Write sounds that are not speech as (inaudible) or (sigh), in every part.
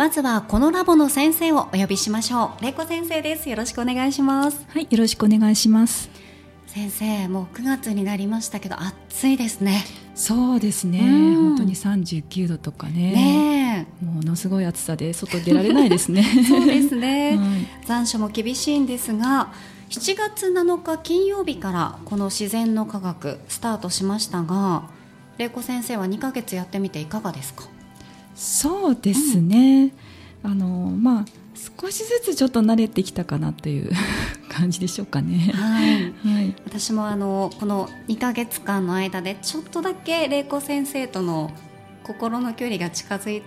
まずはこのラボの先生をお呼びしましょう。玲子先生です。よろしくお願いします。はいよろしくお願いします。先生もう9月になりましたけど暑いですね。そうですね、本当に39度とかね。ねものすごい暑さで外出られないですね。(laughs) そうですね、(laughs) はい、残暑も厳しいんですが7月7日金曜日からこの自然の科学スタートしましたが玲子先生は2ヶ月やってみていかがですか？そうですね、うん、あのまあ少しずつちょっと慣れてきたかなという (laughs) 感じでしょうかね。はい、はい、私もあのこの2か月間の間でちょっとだけ玲子先生との心の距離が近づい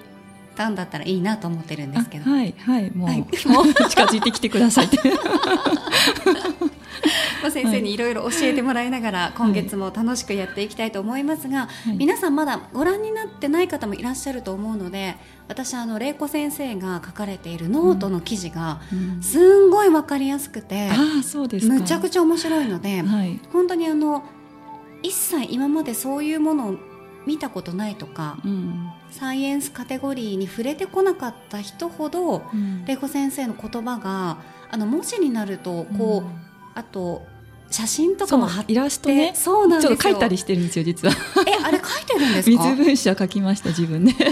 たんだったらいいなと思ってるんですけど。はいはいもう、はい、もう近づいてきてくださいって。(laughs) (laughs) まあ、先生にいろいろ教えてもらいながら、今月も楽しくやっていきたいと思いますが、はい、皆さんまだご覧になってない方もいらっしゃると思うので私あの玲子先生が書かれているノートの記事がすんごい分かりやすくて、うん、そうですむちゃくちゃ面白いので、はい、本当にあの一切今までそういうものを見たことないとか、うん、サイエンスカテゴリーに触れてこなかった人ほど、うん、玲子先生の言葉があの文字になるとこう、あと写真とかも貼ってイラストね。そうなんですよ。書いたりしてるんですよ実は。えあれ書いてるんですか？水分子は書きました自分で。あ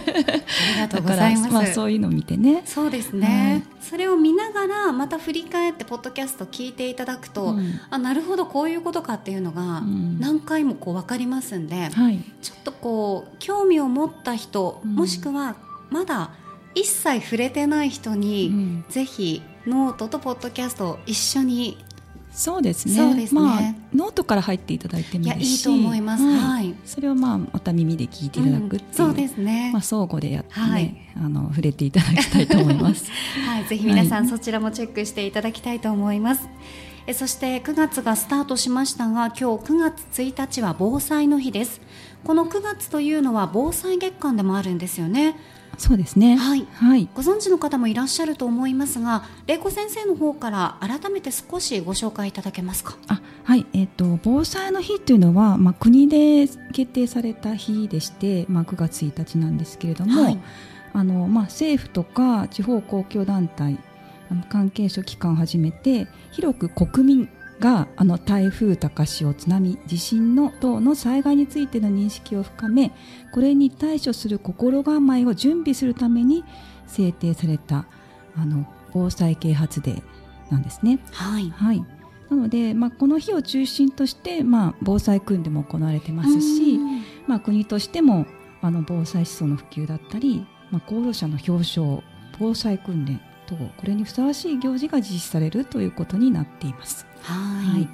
りがとうございます。まあ、そういうのを見てね。そうですね、はい、それを見ながらまた振り返ってポッドキャスト聞いていただくと、うん、あなるほどこういうことかっていうのが何回もこう分かりますんで、はい、ちょっとこう興味を持った人、うん、もしくはまだ一切触れてない人に、うん、ぜひノートとポッドキャストを一緒にそうですね。ね。まあノートから入っていただいてもいいし、いいと思います。はい。それをまあまた耳で聞いていただくっていう、うん、そうですね。まあ相互でやってね、はい、あの触れていただきたいと思います。(laughs) はい、ぜひ皆さん、そちらもチェックしていただきたいと思います。えそして9月がスタートしましたが、今日9月1日は防災の日です。この9月というのは防災月間でもあるんですよね。そうですね、はい、はい、ご存知の方もいらっしゃると思いますが玲子先生の方から改めて少しご紹介いただけますか？あはい、えーと、防災の日というのは、まあ、国で決定された日でして、まあ、9月1日なんですけれども、はい、あのまあ、政府とか地方公共団体関係者機関をはじめて広く国民があの台風、高潮、津波、地震の等の災害についての認識を深めこれに対処する心構えを準備するために制定されたあの防災啓発デーなんですね。はい、はい。なので、まあ、この日を中心として、まあ、防災訓練も行われてますし、まあ、国としてもあの防災思想の普及だったり、まあ、功労者の表彰防災訓練等これにふさわしい行事が実施されるということになっています。はい、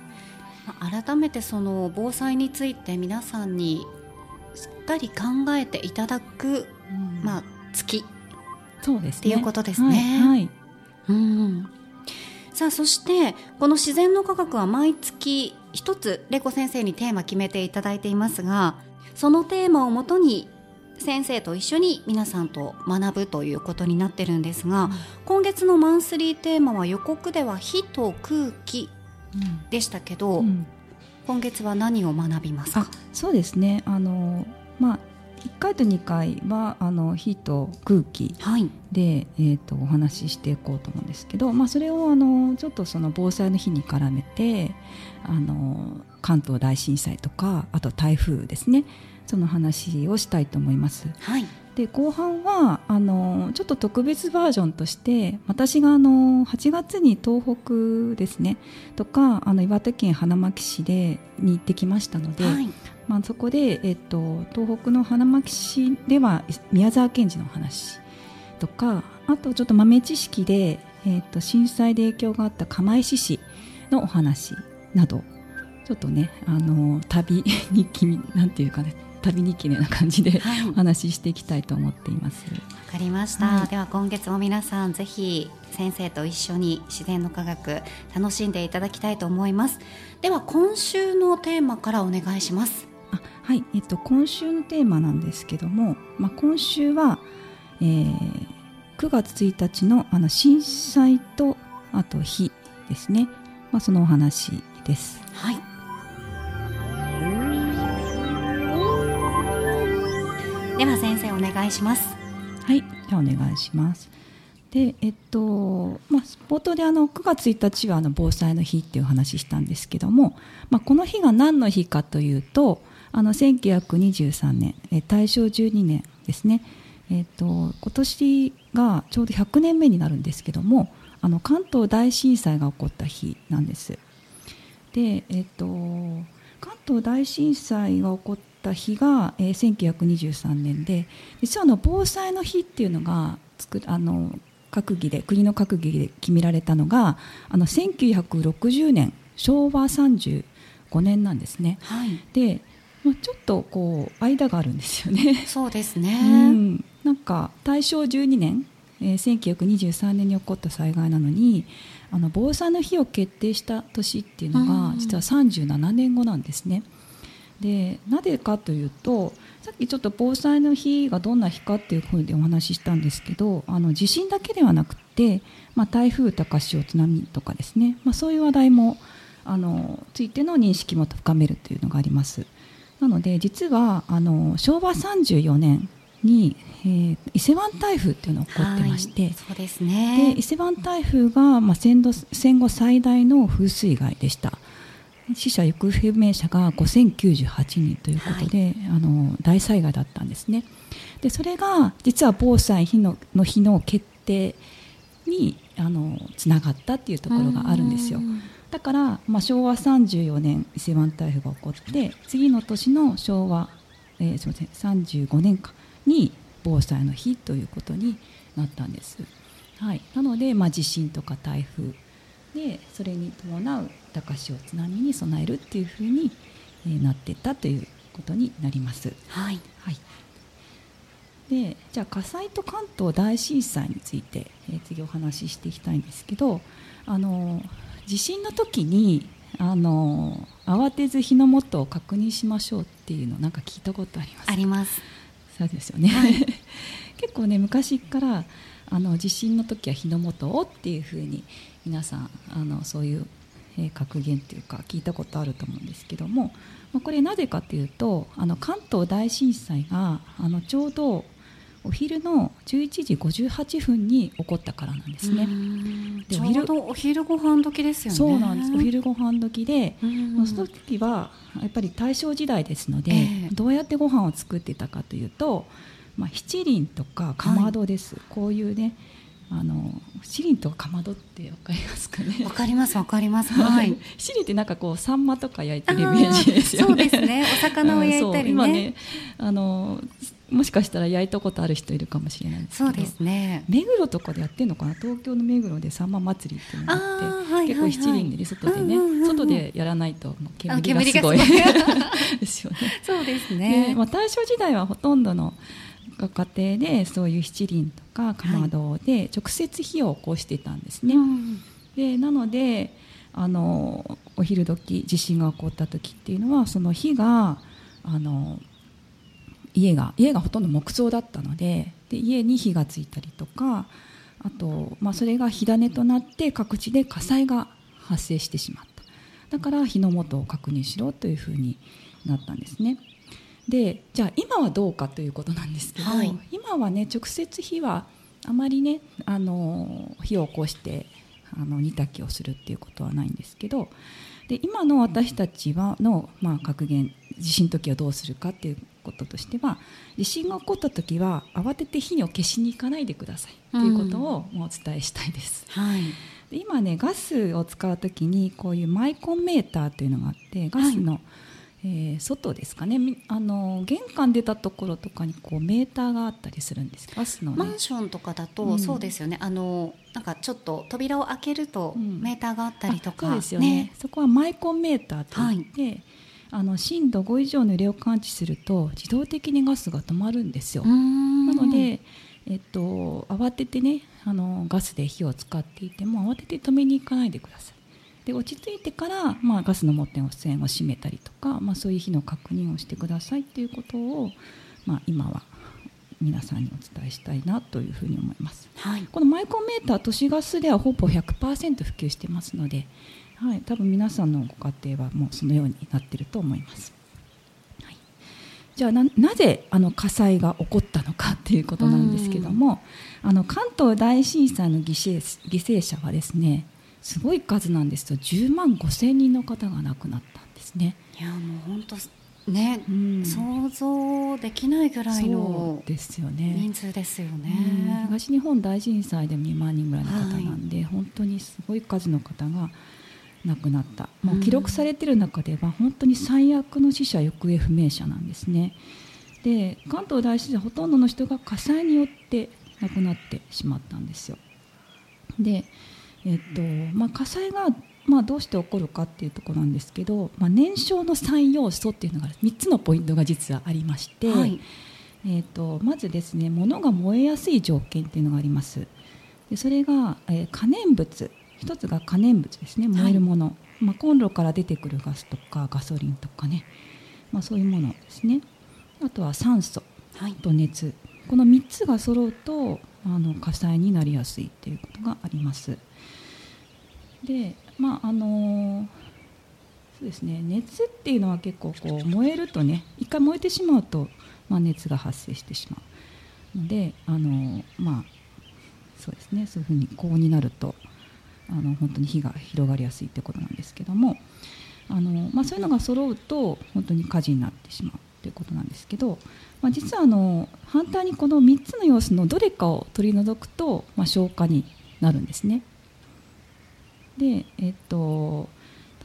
はい、改めてその防災について皆さんにしっかり考えていただく、うん、まあ、月。そうです、ね、っていうことですね。はい、はい、うん。さあそしてこの自然の科学は毎月一つレコ先生にテーマ決めていただいていますがそのテーマをもとに先生と一緒に皆さんと学ぶということになってるんですが、うん、今月のマンスリーテーマは予告では火と空気でしたけど、うん、今月は何を学びますか？そうですね。あの、まあ、1回と2回はあの火と空気で、はい、えーと、お話ししていこうと思うんですけど、まあ、それをあのちょっとその防災の日に絡めてあの関東大震災とかあと台風ですねその話をしたいと思います。はいで後半はあのちょっと特別バージョンとして私があの8月に東北ですねとかあの岩手県花巻市でに行ってきましたので、はい、まあ、そこで、えっと、東北の花巻市では宮沢賢治の話とかあとちょっと豆知識で、えっと、震災で影響があった釜石市のお話などちょっとねあの旅日記なんていうかね旅日記のような感じで、はい、お話ししていきたいと思っています。わかりました、はい、では今月も皆さんぜひ先生と一緒に自然の科学楽しんでいただきたいと思います。では今週のテーマからお願いします。あはい、えっと、今週のテーマなんですけども、まあ、今週は、えー、9月1日のあの震災とあと火ですね、まあ、そのお話です。はいでは先生お願いします。はいじゃあお願いします。でえっとまあ、冒頭であの9月1日はあの防災の日っていう話したんですけども、まあ、この日が何の日かというとあの1923年え大正12年ですね、えっと、今年がちょうど100年目になるんですけどもあの関東大震災が起こった日なんです。で、えっと、関東大震災が起こっった日が、えー、1923年で実はあの防災の日っていうのが作あの閣議で国の閣議で決められたのがあの1960年昭和35年なんですね。はい、でまあ、ちょっとこう間があるんですよね。そうですね、(laughs) うん、なんか大正12年、えー、1923年に起こった災害なのにあの防災の日を決定した年っていうのが実は37年後なんですね。でなぜかというとさっきちょっと防災の日がどんな日かっていうふうにお話ししたんですけどあの地震だけではなくて、まあ、台風高潮津波とかですね、まあ、そういう話題もあのついての認識も深めるというのがあります。なので実はあの昭和34年に、えー、伊勢湾台風っていうのが起こってまして、そうですね、で伊勢湾台風が、まあ、戦後戦後最大の風水害でした死者・行方不明者が5098人ということで、はい、あの大災害だったんですね。でそれが実は防災日のの日の決定にあのつながったっていうところがあるんですよ。だから、まあ、昭和34年伊勢湾台風が起こって次の年の昭和、えー、すみません35年間に防災の日ということになったんです、はい、なので、まあ、地震とか台風でそれに伴う高潮津波に備えるっていうふうに、えなっていったということになります。はい、はい、でじゃあ火災と関東大震災について、えー、次お話ししていきたいんですけどあの地震の時にあの慌てず火の元を確認しましょうっていうのなんか聞いたことあります？あります。そうですよね、はい、(laughs) 結構ね昔からあの地震の時は火の元をっていうふうに皆さんあのそういう、えー、格言っていうか聞いたことあると思うんですけども、まあ、これなぜかというとあの関東大震災があのちょうどお昼の11時58分に起こったからなんですね。でお昼お昼ご飯時ですよね。そうなんです。お昼ご飯時で、その時はやっぱり大正時代ですので、えー、どうやってご飯を作ってたかというと、まあ、七輪とかかまどです、はい、こういうねあの七輪とかまどってわかりますかね？わかりますわかります。はい。七輪ってなんかこうサンマとか焼いてるイメージですよね。そうですね。お魚を焼いたりね。今ねあのもしかしたら焼いたことある人いるかもしれないですそうですね。目黒とかでやってるのかな？東京の目黒でサンマ祭りっていうのがあって、はいはいはい、結構七輪で、ね、外でね、うんうんうん、外でやらないと煙がすごい (laughs) ですよね。そうですね。まあ大正時代はほとんどのご家庭でそういう七輪とかかまどで直接火を起こしてたんですね。はい、でなのであのお昼時地震が起こった時っていうのはその火があの家が家がほとんど木造だったのでで家に火がついたりとかあと、まあ、それが火種となって各地で火災が発生してしまっただから火の元を確認しろというふうになったんですね。でじゃあ今はどうかということなんですけど、はい、今はね直接火はあまりねあの火を起こしてあの煮炊きをするっていうことはないんですけどで今の私たちはの、まあ、格言地震の時はどうするかっていうこととしては地震が起こった時は慌てて火を消しに行かないでくださいということをもうお伝えしたいです。うんはい、で今ねガスを使う時にこういうマイコンメーターというのがあってガスの、はいえー、外ですかね。あの玄関出たところとかにこうメーターがあったりするんです。ガスの、ね、マンションとかだと、うん、そうですよね。あのなんかちょっと扉を開けるとメーターがあったりとか、うん、そうですよね、ね、そこはマイコンメーターといって、はい、あの震度5以上の揺れを感知すると自動的にガスが止まるんですよ。なのでえっと、慌ててねあのガスで火を使っていても慌てて止めに行かないでくださいで落ち着いてから、まあ、ガスの持っての線を閉めたりとか、まあ、そういう日の確認をしてくださいということを、まあ、今は皆さんにお伝えしたいなというふうに思います、はい、このマイコンメーター都市ガスではほぼ100%普及してますので、はい、多分皆さんのご家庭はもうそのようになっていると思います、はい、じゃあなぜあの火災が起こったのかということなんですけどもあの関東大震災の犠牲犠牲者はですねすごい数なんですと10万5千人の方が亡くなったんですね。いやもう本当ね、うん、想像できないぐらいのですよね。人数ですよね、うん、東日本大震災で2万人ぐらいの方なんで、はい、本当にすごい数の方が亡くなった。もう記録されている中では本当に最悪の死者行方不明者なんですね。で関東大震災ほとんどの人が火災によって亡くなってしまったんですよ。でえっとまあ、火災が、まあ、どうして起こるかっていうところなんですけど、まあ、燃焼の3要素っていうのが3つのポイントが実はありまして、はい、えっと、まずですね物が燃えやすい条件っていうのがあります。でそれが、えー、可燃物。一つが可燃物ですね燃えるもの、はい、まあ、コンロから出てくるガスとかガソリンとかね、まあ、そういうものですね。あとは酸素と熱、はい、この3つが揃うとあの火災になりやすいっていうことがあります。でまああのそうですね熱っていうのは結構こう燃えるとね一回燃えてしまうと、まあ、熱が発生してしまうのであのまあそうですねそういうふうに高温になるとあの本当に火が広がりやすいってことなんですけどもあの、まあ、そういうのが揃うと本当に火事になってしまうということなんですけど、まあ、実はあの反対にこの3つの要素のどれかを取り除くと、まあ、消火になるんですね。で、えっと、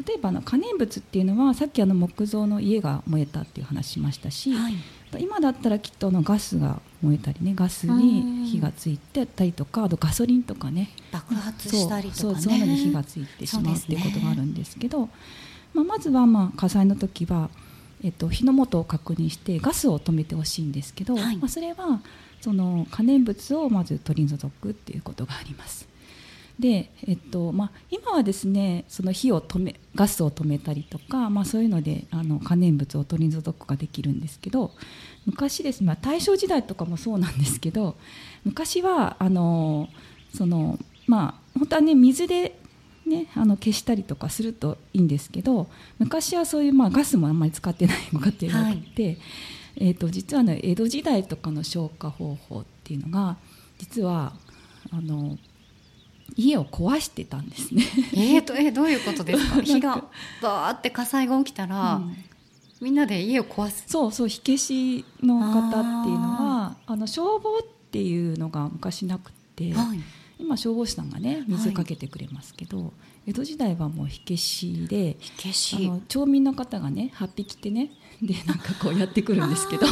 例えばの可燃物っていうのはさっきあの木造の家が燃えたっていう話しましたし、はい、今だったらきっとのガスが燃えたりねガスに火がついてたりとかあとガソリンとかね。爆発したりとか、ね、そうそういうのに火がついてしまうっていうことがあるんですけど、まあ、まずはまあ火災の時は、えっと、火の元を確認してガスを止めてほしいんですけど、はい、まあ、それはその可燃物をまず取り除くっていうことがあります。で、えっとまあ、今はですねその火を止めガスを止めたりとか、まあ、そういうのであの可燃物を取り除くができるんですけど昔ですね、まあ、大正時代とかもそうなんですけど昔はあのそのまあ本当はね水でね、あの消したりとかするといいんですけど昔はそういう、まあ、ガスもあんまり使ってないご家庭が多くて、はい、えーと、実は、ね、江戸時代とかの消火方法っていうのが実はあの家を壊してたんですね。えーと、えー、どういうことです (laughs) か？火がバーって火災が起きたら、うん、みんなで家を壊す。そうそう火消しの方っていうのはあの消防っていうのが昔なくて、はい、今消防士さんがね水かけてくれますけど、はい、江戸時代はもう火消しで火消し。あの町民の方がね8匹ってねでなんかこうやってくるんですけど。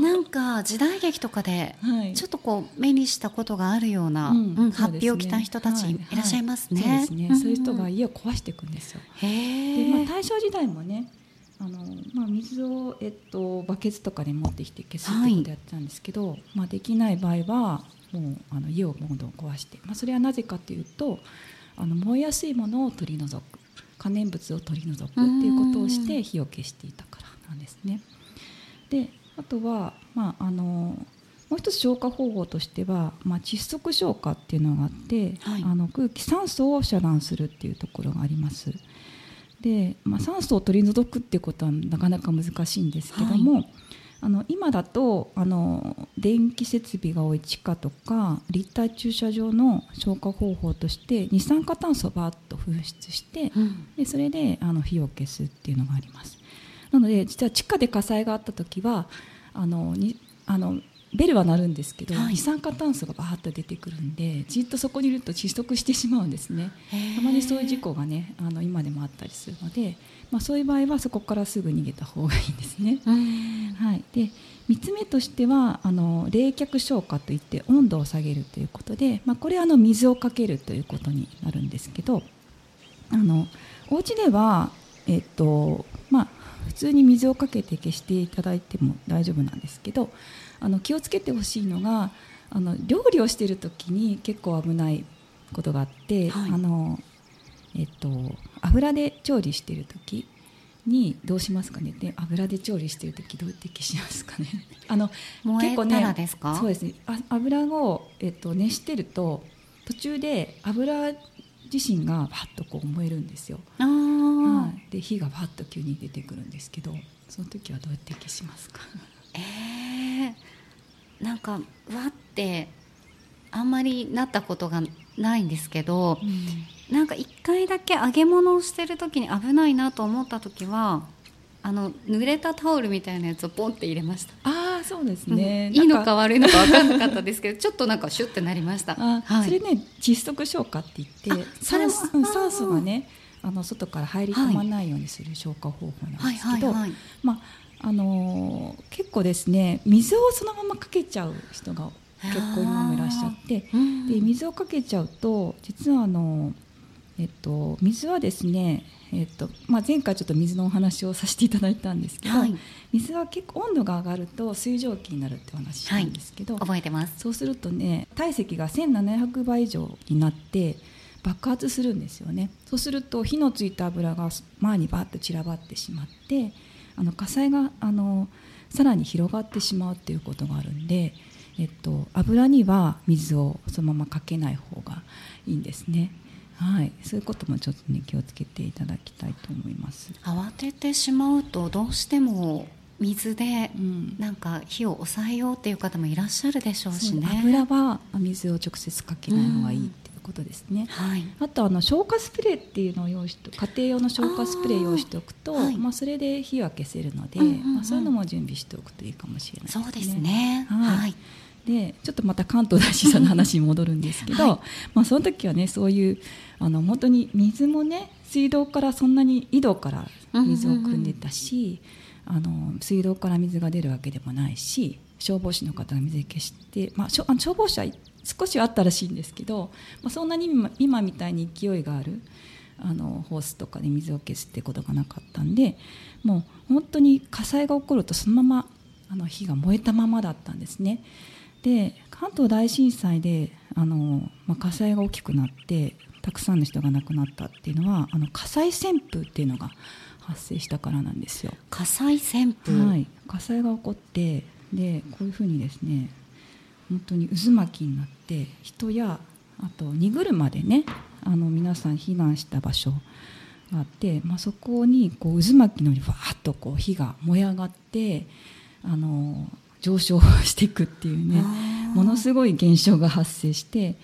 なんか時代劇とかでちょっとこう目にしたことがあるような、うんうん、発表を着た人たちい。らっしゃいますね。はい。はい、そうですね、そういう人が家を壊していくんですよ。で、まあ、大正時代もねあのまあ、水を、えっと、バケツとかで持ってきて消すってことやってたんですけど、はい、まあ、できない場合はもうあの家をどんどん壊して、まあ、それはなぜかというとあの燃えやすいものを取り除く。可燃物を取り除くっていうことをして火を消していたからなんですね。であとは、まあ、あのもう一つ消火方法としては、まあ、窒息消火っていうのがあって、はい、あの空気酸素を遮断するっていうところがあります。で、まあ、酸素を取り除くっていうことはなかなか難しいんですけども、はい、あの今だとあの電気設備が多い地下とか立体駐車場の消火方法として二酸化炭素をバーッと噴出して、うん、でそれであの火を消すっていうのがあります。なので実は地下で火災があった時はあのにあのベルは鳴るんですけど、はい、二酸化炭素がバーッと出てくるんでじっとそこにいると窒息してしまうんですね。たまにそういう事故がねあの今でもあったりするので、まあ、そういう場合はそこからすぐ逃げた方がいいんですね。はい、で3つ目としてはあの冷却消火といって温度を下げるということで、まあ、これはあの水をかけるということになるんですけどあのお家では、えっと通に水をかけて消していただいても大丈夫なんですけどあの気をつけてほしいのがあの料理をしている時に結構危ないことがあって、はい、あのえっと、油で調理している時にどうしますかね？で油で調理している時どうやって消しますかね？(laughs) あの結構ねそうですね。あ油を、えっと、熱してると途中で油自身がパッとこう燃えるんですよ、はい、で火がパッと急に出てくるんですけどその時はどうやって消しますか？えー、なんかわってあんまりなったことがないんですけど、うん、なんか一回だけ揚げ物をしてる時に危ないなと思った時はあの濡れたタオルみたいなやつをポンって入れました。ああそうですね、うん、いいのか悪いのか分かんなかったですけどちょっとなんかシュッてなりました。はい、それね窒息消火って言って酸素がねあの外から入り込まないようにする消火方法なんですけど、まああのー、結構ですね水をそのままかけちゃう人が結構今もいらっしゃって、で水をかけちゃうと実はあの、えっと、水はですね、えっとまあ、前回ちょっと水のお話をさせていただいたんですけど、はい、水は結構温度が上がると水蒸気になるってお話したんですけど、はい、覚えてます。そうするとね体積が1700倍以上になって爆発するんですよね。そうすると火のついた油が前にバッと散らばってしまってあの火災があのさらに広がってしまうっていうことがあるんで、えっと、油には水をそのままかけない方がいいんですね。はい、そういうこともちょっとね気をつけていただきたいと思います。慌ててしまうとどうしても水でなんか火を抑えようっていう方もいらっしゃるでしょうしね。油は水を直接かけない方がいいってことですね、はい、あとあの消火スプレーっていうのを用意して家庭用の消火スプレー用意しておくとまあ、はい、それで火は消せるので、うんうんうん、まあ、そういうのも準備しておくといいかもしれないですね。そうですね。はい、でちょっとまた関東大震災の話に戻るんですけど、はい、まあ、その時はねそういうあの本当に水もね水道からそんなに井戸から水を汲んでたし、あの水道から水が出るわけでもないし消防士の方が水消して、まあ、消防車少しはあったらしいんですけど、まあ、そんなに今みたいに勢いがあるあのホースとかで水を消すってことがなかったんでもう本当に火災が起こるとそのままあの火が燃えたままだったんですね。で関東大震災であの、まあ、火災が大きくなってたくさんの人が亡くなったっていうのはあの火災旋風っていうのが発生したからなんですよ。火災旋風、はい、火災が起こってでこういうふうにですね本当に渦巻きになって人やあと荷車でねあの皆さん避難した場所があって、まあ、そこにこう渦巻きのようにわーっとこう火が燃え上がってあの上昇していくっていうねものすごい現象が発生して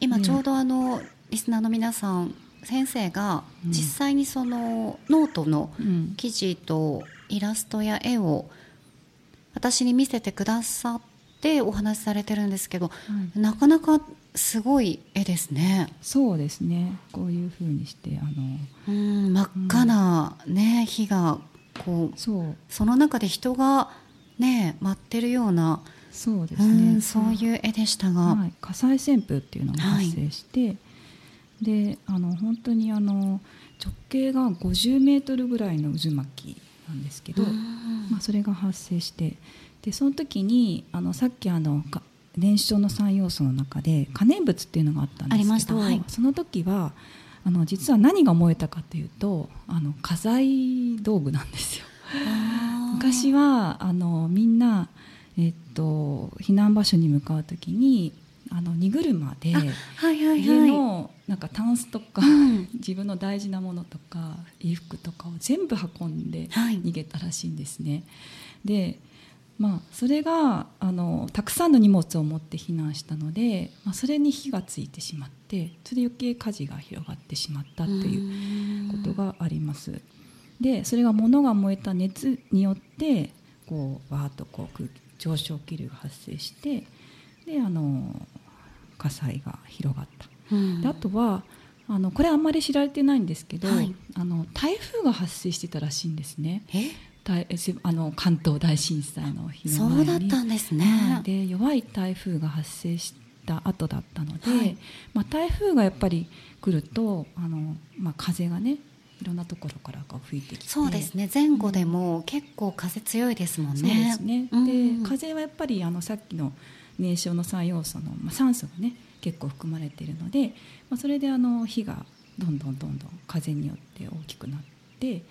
今ちょうどあの、リスナーの皆さん先生が実際にそのノートの記事とイラストや絵を私に見せてくださってお話しされてるんですけど、うん、なかなかすごい絵ですね。そうですね。こういうふうにしてあのうん真っ赤なね、うん、火がこうそう。その中で人がね舞ってるようなそうですね。うそういう絵でしたが、はい、火災旋風っていうのが発生して、はい、であの本当にあの直径が50メートルぐらいの渦巻きなんですけど、まあ、それが発生してでその時にあのさっきあの燃焼の3要素の中で可燃物っていうのがあったんですけど、はい、その時はあの実は何が燃えたかというとあの家財道具なんですよ。昔はあのみんな、えっと、避難場所に向かう時にあの荷車で家のなんかタンスとか、うん自分の大事なものとか衣服とかを全部運んではい逃げたらしいんですね。でまあそれがあのたくさんの荷物を持って避難したので、まあ、それに火がついてしまってそれで余計火事が広がってしまったっていうことがあります。でそれが物が燃えた熱によってこうバーッとこう上昇気流が発生してであの火災が広がった。うん。であとはあのこれあんまり知られてないんですけど、はい。あの台風が発生してたらしいんですね。あの関東大震災の日のそ前に。うだったんですね、はい。で弱い台風が発生した後だったので、はい。まあ、台風がやっぱり来るとあの、まあ、風がねいろんなところからこう吹いてきて。そうですね。前後でも結構風強いですもんね。そうですね、うん。で風はやっぱりあのさっきの燃焼の3要素の、まあ、酸素がね結構含まれているので、まあ、それであの火がどんどんどんどん風によって大きくなって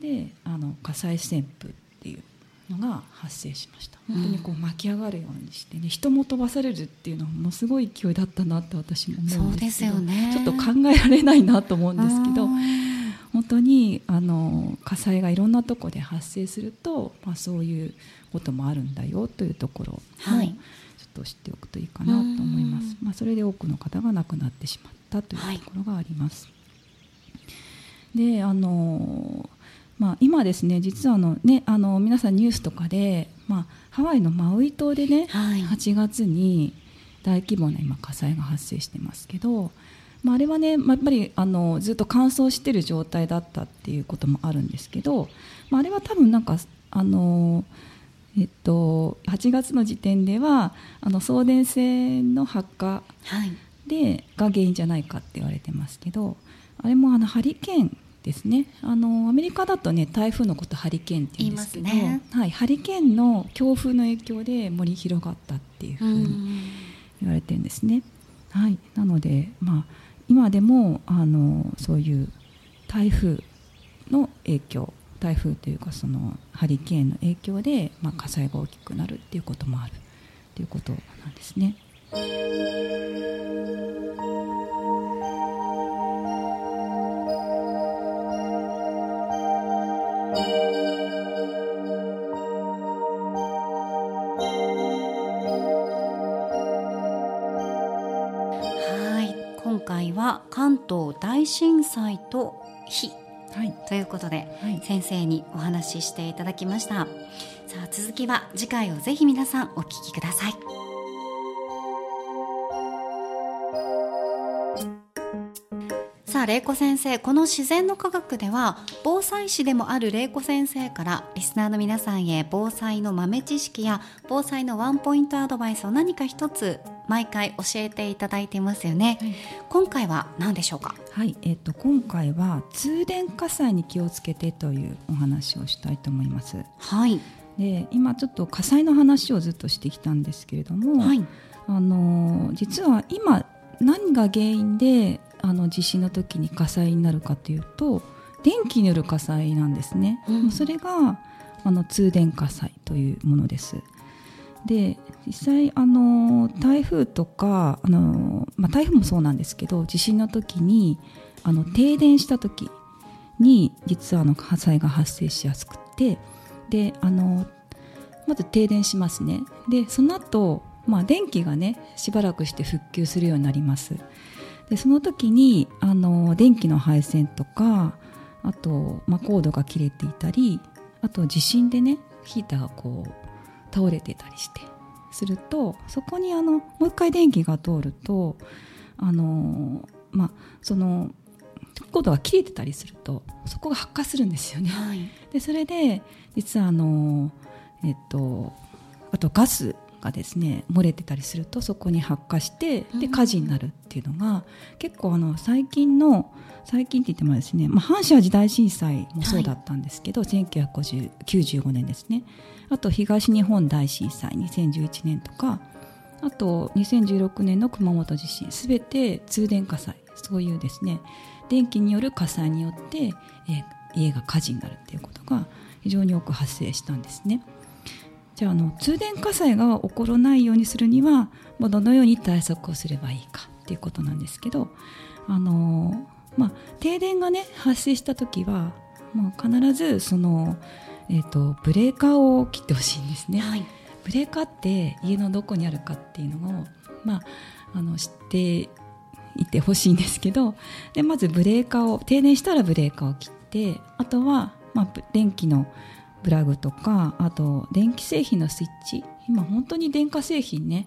であの火災旋風っていうのが発生しましたうん本当にこう巻き上がるようにしてね、人も飛ばされるっていうのはものすごい勢いだったなって私も思うんですけどそうですよねちょっと考えられないなと思うんですけどうん本当にあの火災がいろんなところで発生すると、まあ、そういうこともあるんだよというところもはい。ちょっと知っておくといいかなと思います、まあ、それで多くの方が亡くなってしまったというところがあります。であのまあ、今ですね実はあの、ね、あの皆さんニュースとかで、まあ、ハワイのマウイ島でね、はい。8月に大規模な今火災が発生してますけど、まあ、あれはね、まあ、やっぱりあのずっと乾燥してる状態だったっていうこともあるんですけど、まあ、あれは多分なんかあの、えっと、8月の時点ではあの送電線の発火はい。でが原因じゃないかって言われてますけどあれもあのハリケーンですね。あのアメリカだとね台風のことハリケーンって言うんですけどね。はい、ハリケーンの強風の影響で森広がったっていうふううにん。言われてるんですね。はい、なので、まあ、今でもあのそういう台風の影響台風というかそのハリケーンの影響で、まあ、火災が大きくなるっていうこともあるっていうことなんですね。は。関東大震災と火はい、ということではい。先生にお話ししていただきました。さあ続きは次回をぜひ皆さんお聞きください。さあ玲子先生この自然の科学では防災士でもある玲子先生からリスナーの皆さんへ防災の豆知識や防災のワンポイントアドバイスを何か一つ毎回教えていただいていますよね、はい。今回は何でしょうか？はいえっと今回は通電火災に気をつけてというお話をしたいと思います。はい。で今ちょっと火災の話をずっとしてきたんですけれども、はい。あの実は今何が原因であの地震の時に火災になるかというと電気による火災なんですね、うん。それがあの通電火災というものですで実際あの台風とかあの、まあ、台風もそうなんですけど地震の時にあの停電した時に実はあの火災が発生しやすくてであのまず停電しますね。でその後、まあ電気がねしばらくして復旧するようになります。でその時にあの電気の配線とかあと、まあ、コードが切れていたりあと地震でねヒーターがこう倒れてたりしてするとそこにあのもう一回電気が通るとあのまあそのコードが切れてたりするとそこが発火するんですよね。はいでそれで実はあのえっとあとガスがですね漏れてたりするとそこに発火してでうん火事になるっていうのが結構あの最近の最近って言ってもですね、まあ、阪神・淡路大震災もそうだったんですけど、1995年ですねあと東日本大震災2011年とかあと2016年の熊本地震すべて通電火災そういうですね電気による火災によって、えー家が火事になるっていうことが非常に多く発生したんですね。じゃああの通電火災が起こらないようにするにはどのように対策をすればいいかっていうことなんですけどあの、まあ、停電がね発生した時はもう必ずその、えーと、ブレーカーを切ってほしいんですね、はい、ブレーカーって家のどこにあるかっていうのを、まあ、あの知っていてほしいんですけどでまずブレーカーを停電したらブレーカーを切ってあとは、まあ、電気のプラグとかあと電気製品のスイッチ今本当に電化製品ね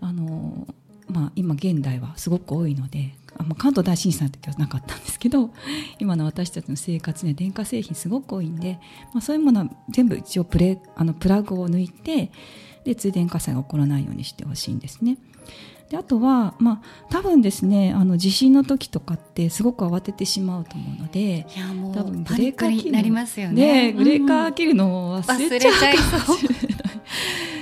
あの、まあ、今現代はすごく多いのであ関東大震災の時はなかったんですけど (laughs) 今の私たちの生活には電化製品すごく多いんで、まあ、そういうものは全部一応プレあのプラグを抜いてで通電火災が起こらないようにしてほしいんですね。であとは、まあ、多分ですねあの地震の時とかってすごく慌ててしまうと思うのでいやもう多分ブレーカー切るなりますよね、ね、ブレーカー切るのを忘れちゃいそう。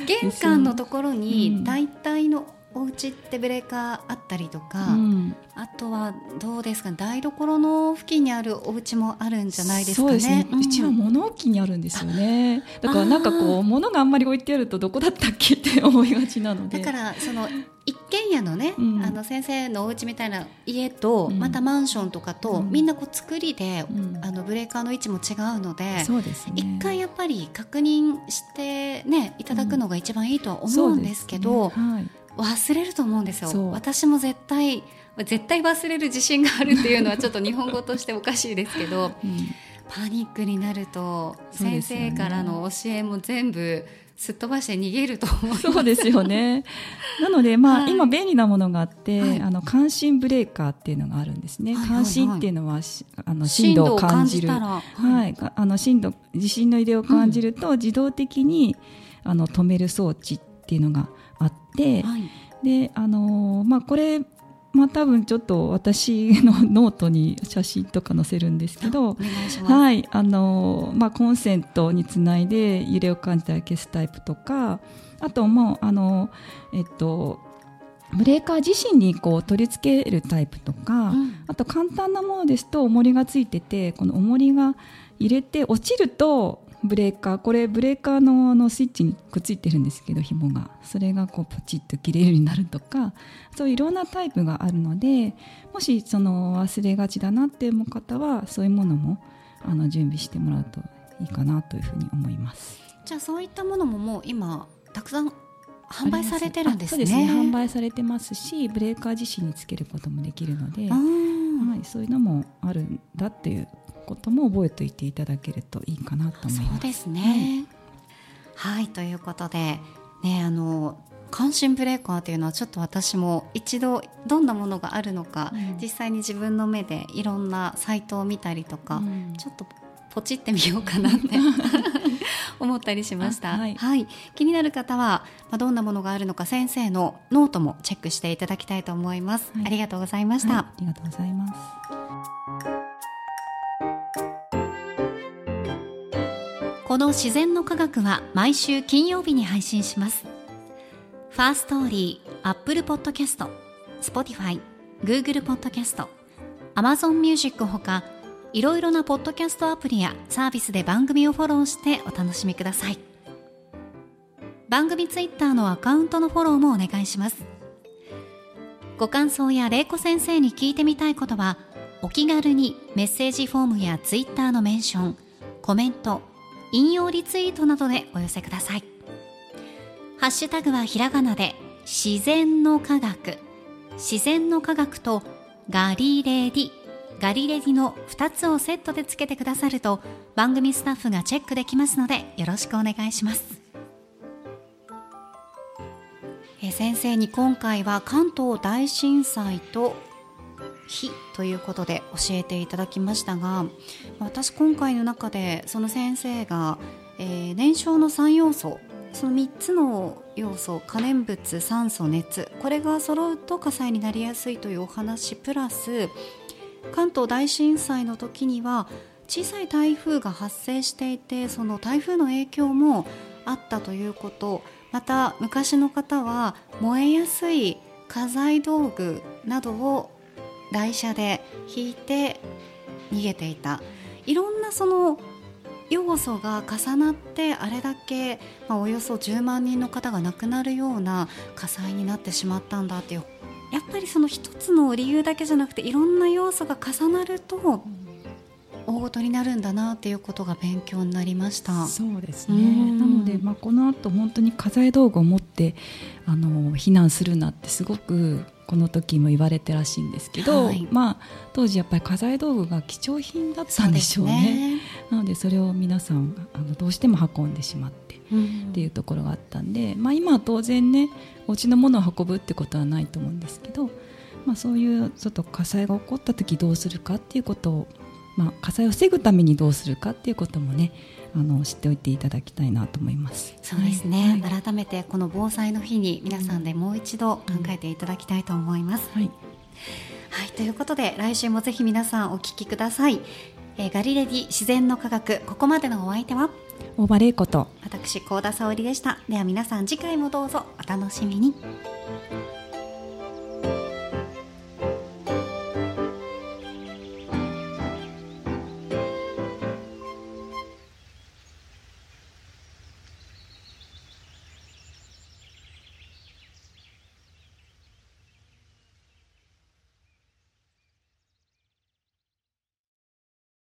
玄関のところに大体のお家ってブレーカーあったりとか、うん、あとはどうですか台所の付近にあるお家もあるんじゃないですかね。うね。うちは物置にあるんですよね。だからなんかこう物があんまり置いてあるとどこだったっけって思いがちなので。だからその一軒家のね、うん、あの先生のお家みたいな家と、うん、またマンションとかと、みんなこう作りで、あのブレーカーの位置も違うので、そうですね、一回やっぱり確認してねいただくのが一番いいとは思うんですけど。はい忘れると思うんですよ。私も絶対絶対忘れる自信があるっていうのはちょっと日本語としておかしいですけど、(laughs) うん、パニックになると先生からの教えも全部すっ飛ばして逃げると思うそうですよね。なので、まあ、はい、今便利なものがあって、はい、あの感震ブレーカーっていうのがあるんですね、はい。はいはい、感震っていうのはあの振動を感じる。はい、あの震度地震の揺れを感じると、自動的にあの止める装置っていうのがあって、はい、であのまあこれまあ、多分ちょっと私の (laughs) ノートに写真とか載せるんですけど、はいあのまあ、コンセントにつないで揺れを感じたら消すタイプとかあともうあの、えっと、ブレーカー自身にこう取り付けるタイプとか、うん、あと簡単なものですと重りがついててこの重りが入れて落ちるとブレーカー。これブレーカーのあのスイッチにくっついてるんですけど紐が。それがこうポチッと切れるようになるとかそういういろんなタイプがあるのでもしその忘れがちだなって思う方はそういうものもあの準備してもらうといいかなというふうに思います。じゃあそういったものももう今たくさん販売されてるんですね。ですね。販売されてますしブレーカー自身につけることもできるので、はい、そういうのもあるんだっていうことも覚えておいていただけるといいかなと思います。そうですね、はい、はい、ということで、ね、あの感震ブレーカーというのはちょっと私も一度どんなものがあるのか、うん、実際に自分の目でいろんなサイトを見たりとか、うん、ちょっとポチってみようかなって (laughs) 思ったりしました、はい、はい、気になる方は、まあ、どんなものがあるのか先生のノートもチェックしていただきたいと思います、はい、ありがとうございました、ありがとうございますこのしぜんのかがくは毎週金曜日に配信します。 Firstory、 Apple Podcast、 Spotify、 Google Podcast、 Amazon Music ほかいろいろなポッドキャストアプリやサービスで番組をフォローしてお楽しみください。番組ツイッターのアカウントのフォローもお願いします。ご感想や玲子先生に聞いてみたいことはお気軽にメッセージフォームやツイッターのメンションコメント引用リツイートなどでお寄せください。ハッシュタグはひらがなで自然の科学。自然の科学とガリレディ。ガリレディの2つをセットでつけてくださると番組スタッフがチェックできますのでよろしくお願いします。え先生に今回は関東大震災と日ということで教えていただきましたが私今回の中でその先生が、えー、燃焼の3要素その3つの要素可燃物酸素熱これが揃うと火災になりやすいというお話プラス関東大震災の時には小さい台風が発生していてその台風の影響もあったということ。また昔の方は燃えやすい家財道具などを台車で引いて逃げていた。いろんなその要素が重なってあれだけ、まあ、およそ10万人の方が亡くなるような火災になってしまったんだっていう。やっぱりその一つの理由だけじゃなくていろんな要素が重なると大ごとになるんだなっていうことが勉強になりました。そうですね。なので、まあ、この後本当に家財道具を持ってあの避難するなってすごくこの時も言われてらしいんですけど、はい、まあ、当時やっぱり家財道具が貴重品だったんでしょうね、ね、なのでそれを皆さんあのどうしても運んでしまってっていうところがあったんで、まあ、今は当然ねお家のものを運ぶってことはないと思うんですけど、まあ、そういうちょっと火災が起こった時どうするかっていうことをまあ、火災を防ぐためにどうするかっていうこともねあの知っておいていただきたいなと思います。そうですね、はい、改めてこの防災の日に皆さんでもう一度考えていただきたいと思います、はい、はい、ということで来週もぜひ皆さんお聞きください、えー、ガリレディ自然の科学ここまでのお相手は？大場玲子と。私高田沙織でした。では皆さん次回もどうぞお楽しみに